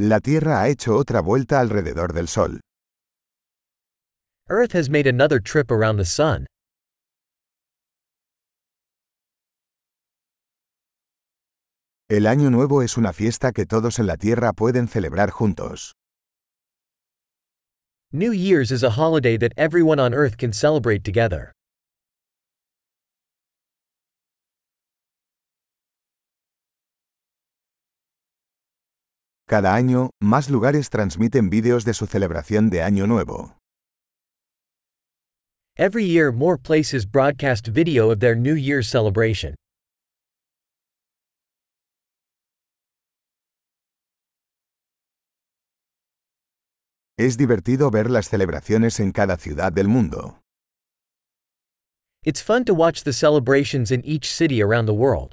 La Tierra ha hecho otra vuelta alrededor del Sol. Earth has made another trip around the sun. El Año Nuevo es una fiesta que todos en la Tierra pueden celebrar juntos. New Year's is a holiday that everyone on Earth can celebrate together. Cada año, más lugares transmiten vídeos de su celebración de Año Nuevo. Every year, more places broadcast video of their New Year's celebration. Es divertido ver las celebraciones en cada ciudad del mundo. It's fun to watch the celebrations in each city around the world.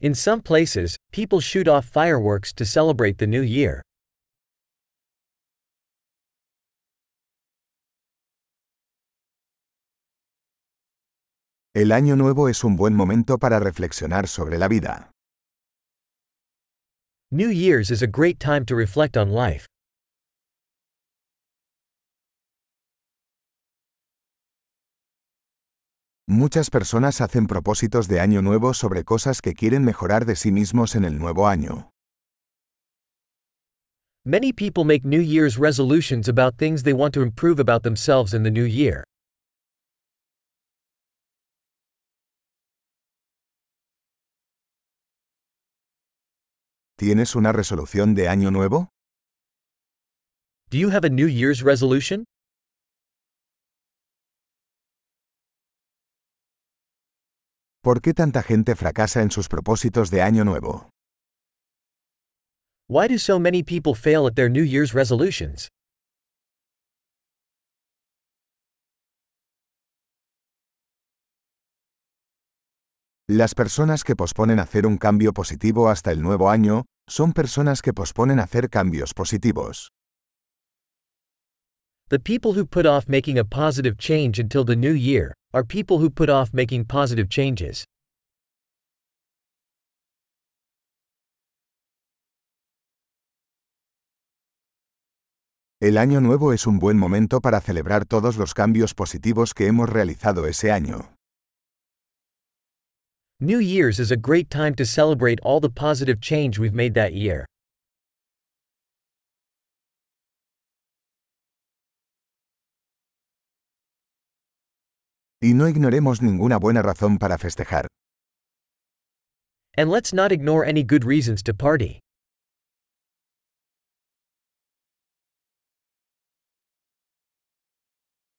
In some places, people shoot off fireworks to celebrate the new year. El Año Nuevo es un buen momento para reflexionar sobre la vida. New Year's is a great time to reflect on life. Muchas personas hacen propósitos de año nuevo sobre cosas que quieren mejorar de sí mismos en el nuevo año. Many people make New Year's resolutions about things they want to improve about themselves in the new year. ¿Tienes una resolución de año nuevo? Do you have a New Year's resolution? ¿Por qué tanta gente fracasa en sus propósitos de año nuevo? Why do so many people fail at their New Year's resolutions? Las personas que posponen hacer un cambio positivo hasta el nuevo año, son personas que posponen hacer cambios positivos. The people who put off making a positive change until the new year are people who put off making positive changes. El año nuevo es un buen momento para celebrar todos los cambios positivos que hemos realizado ese año. New Year's is a great time to celebrate all the positive change we've made that year. Y no ignoremos ninguna buena razón para festejar. And let's not ignore any good reasons to party.